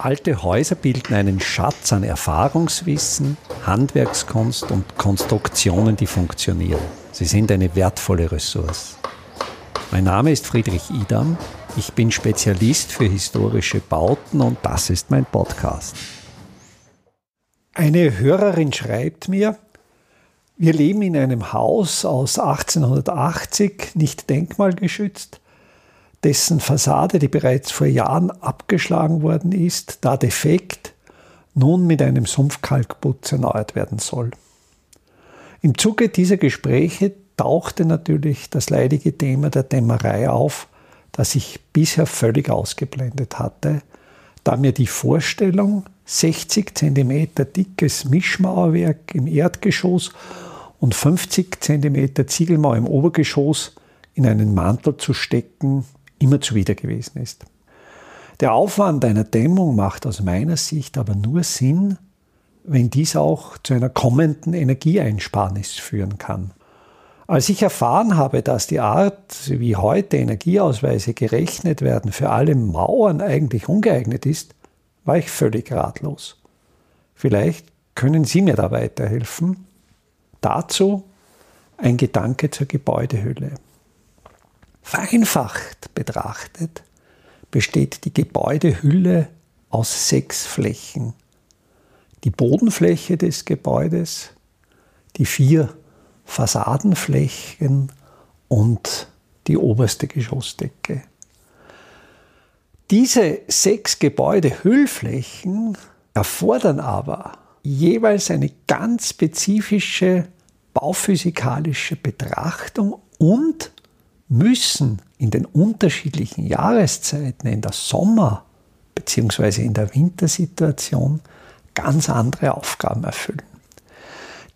Alte Häuser bilden einen Schatz an Erfahrungswissen, Handwerkskunst und Konstruktionen, die funktionieren. Sie sind eine wertvolle Ressource. Mein Name ist Friedrich Idam. Ich bin Spezialist für historische Bauten und das ist mein Podcast. Eine Hörerin schreibt mir, wir leben in einem Haus aus 1880, nicht denkmalgeschützt dessen Fassade, die bereits vor Jahren abgeschlagen worden ist, da defekt, nun mit einem Sumpfkalkputz erneuert werden soll. Im Zuge dieser Gespräche tauchte natürlich das leidige Thema der Dämmerei auf, das ich bisher völlig ausgeblendet hatte, da mir die Vorstellung, 60 cm dickes Mischmauerwerk im Erdgeschoss und 50 cm Ziegelmauer im Obergeschoss in einen Mantel zu stecken, immer zuwider gewesen ist. Der Aufwand einer Dämmung macht aus meiner Sicht aber nur Sinn, wenn dies auch zu einer kommenden Energieeinsparnis führen kann. Als ich erfahren habe, dass die Art, wie heute Energieausweise gerechnet werden, für alle Mauern eigentlich ungeeignet ist, war ich völlig ratlos. Vielleicht können Sie mir da weiterhelfen. Dazu ein Gedanke zur Gebäudehülle. Vereinfacht betrachtet besteht die Gebäudehülle aus sechs Flächen. Die Bodenfläche des Gebäudes, die vier Fassadenflächen und die oberste Geschossdecke. Diese sechs Gebäudehüllflächen erfordern aber jeweils eine ganz spezifische bauphysikalische Betrachtung und müssen in den unterschiedlichen Jahreszeiten, in der Sommer- bzw. in der Wintersituation, ganz andere Aufgaben erfüllen.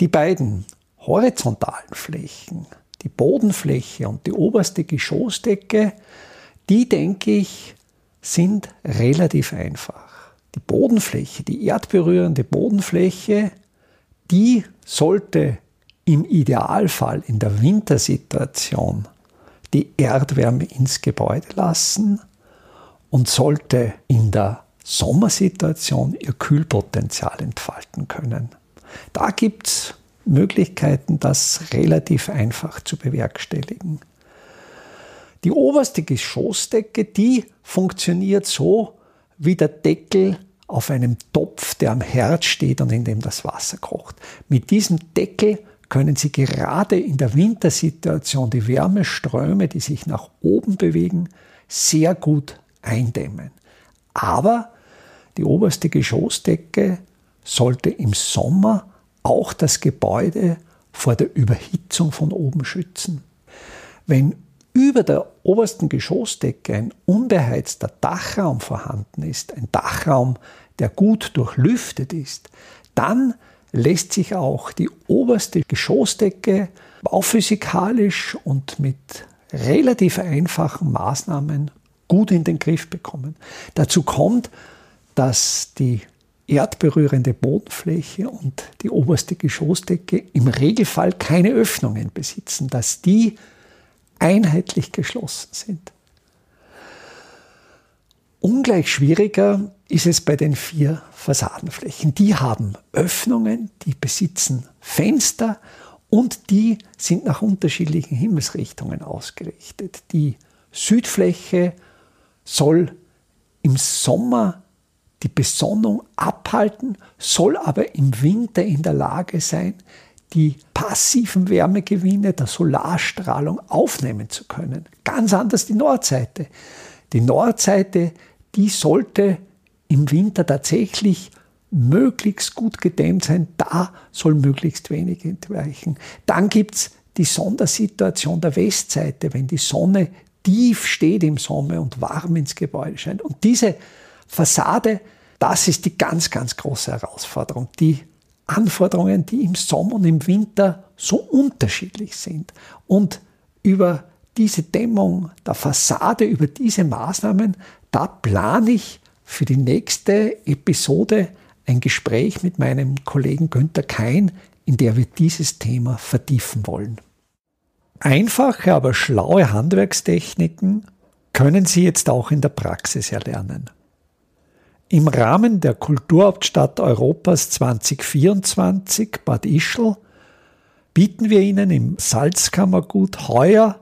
Die beiden horizontalen Flächen, die Bodenfläche und die oberste Geschossdecke, die denke ich, sind relativ einfach. Die Bodenfläche, die erdberührende Bodenfläche, die sollte im Idealfall in der Wintersituation die Erdwärme ins Gebäude lassen und sollte in der Sommersituation ihr Kühlpotenzial entfalten können. Da gibt es Möglichkeiten, das relativ einfach zu bewerkstelligen. Die oberste Geschossdecke, die funktioniert so wie der Deckel auf einem Topf, der am Herd steht und in dem das Wasser kocht. Mit diesem Deckel können Sie gerade in der Wintersituation die Wärmeströme, die sich nach oben bewegen, sehr gut eindämmen. Aber die oberste Geschossdecke sollte im Sommer auch das Gebäude vor der Überhitzung von oben schützen. Wenn über der obersten Geschossdecke ein unbeheizter Dachraum vorhanden ist, ein Dachraum, der gut durchlüftet ist, dann lässt sich auch die oberste Geschossdecke bauphysikalisch und mit relativ einfachen Maßnahmen gut in den Griff bekommen. Dazu kommt, dass die erdberührende Bodenfläche und die oberste Geschossdecke im Regelfall keine Öffnungen besitzen, dass die einheitlich geschlossen sind. Ungleich schwieriger ist es bei den vier Fassadenflächen. Die haben Öffnungen, die besitzen Fenster und die sind nach unterschiedlichen Himmelsrichtungen ausgerichtet. Die Südfläche soll im Sommer die Besonnung abhalten, soll aber im Winter in der Lage sein, die passiven Wärmegewinne der Solarstrahlung aufnehmen zu können. Ganz anders die Nordseite. Die Nordseite die sollte im Winter tatsächlich möglichst gut gedämmt sein. Da soll möglichst wenig entweichen. Dann gibt es die Sondersituation der Westseite, wenn die Sonne tief steht im Sommer und warm ins Gebäude scheint. Und diese Fassade, das ist die ganz, ganz große Herausforderung. Die Anforderungen, die im Sommer und im Winter so unterschiedlich sind. Und über diese Dämmung der Fassade, über diese Maßnahmen, da plane ich für die nächste Episode ein Gespräch mit meinem Kollegen Günther Kein, in der wir dieses Thema vertiefen wollen. Einfache, aber schlaue Handwerkstechniken können Sie jetzt auch in der Praxis erlernen. Im Rahmen der Kulturhauptstadt Europas 2024 Bad Ischl bieten wir Ihnen im Salzkammergut heuer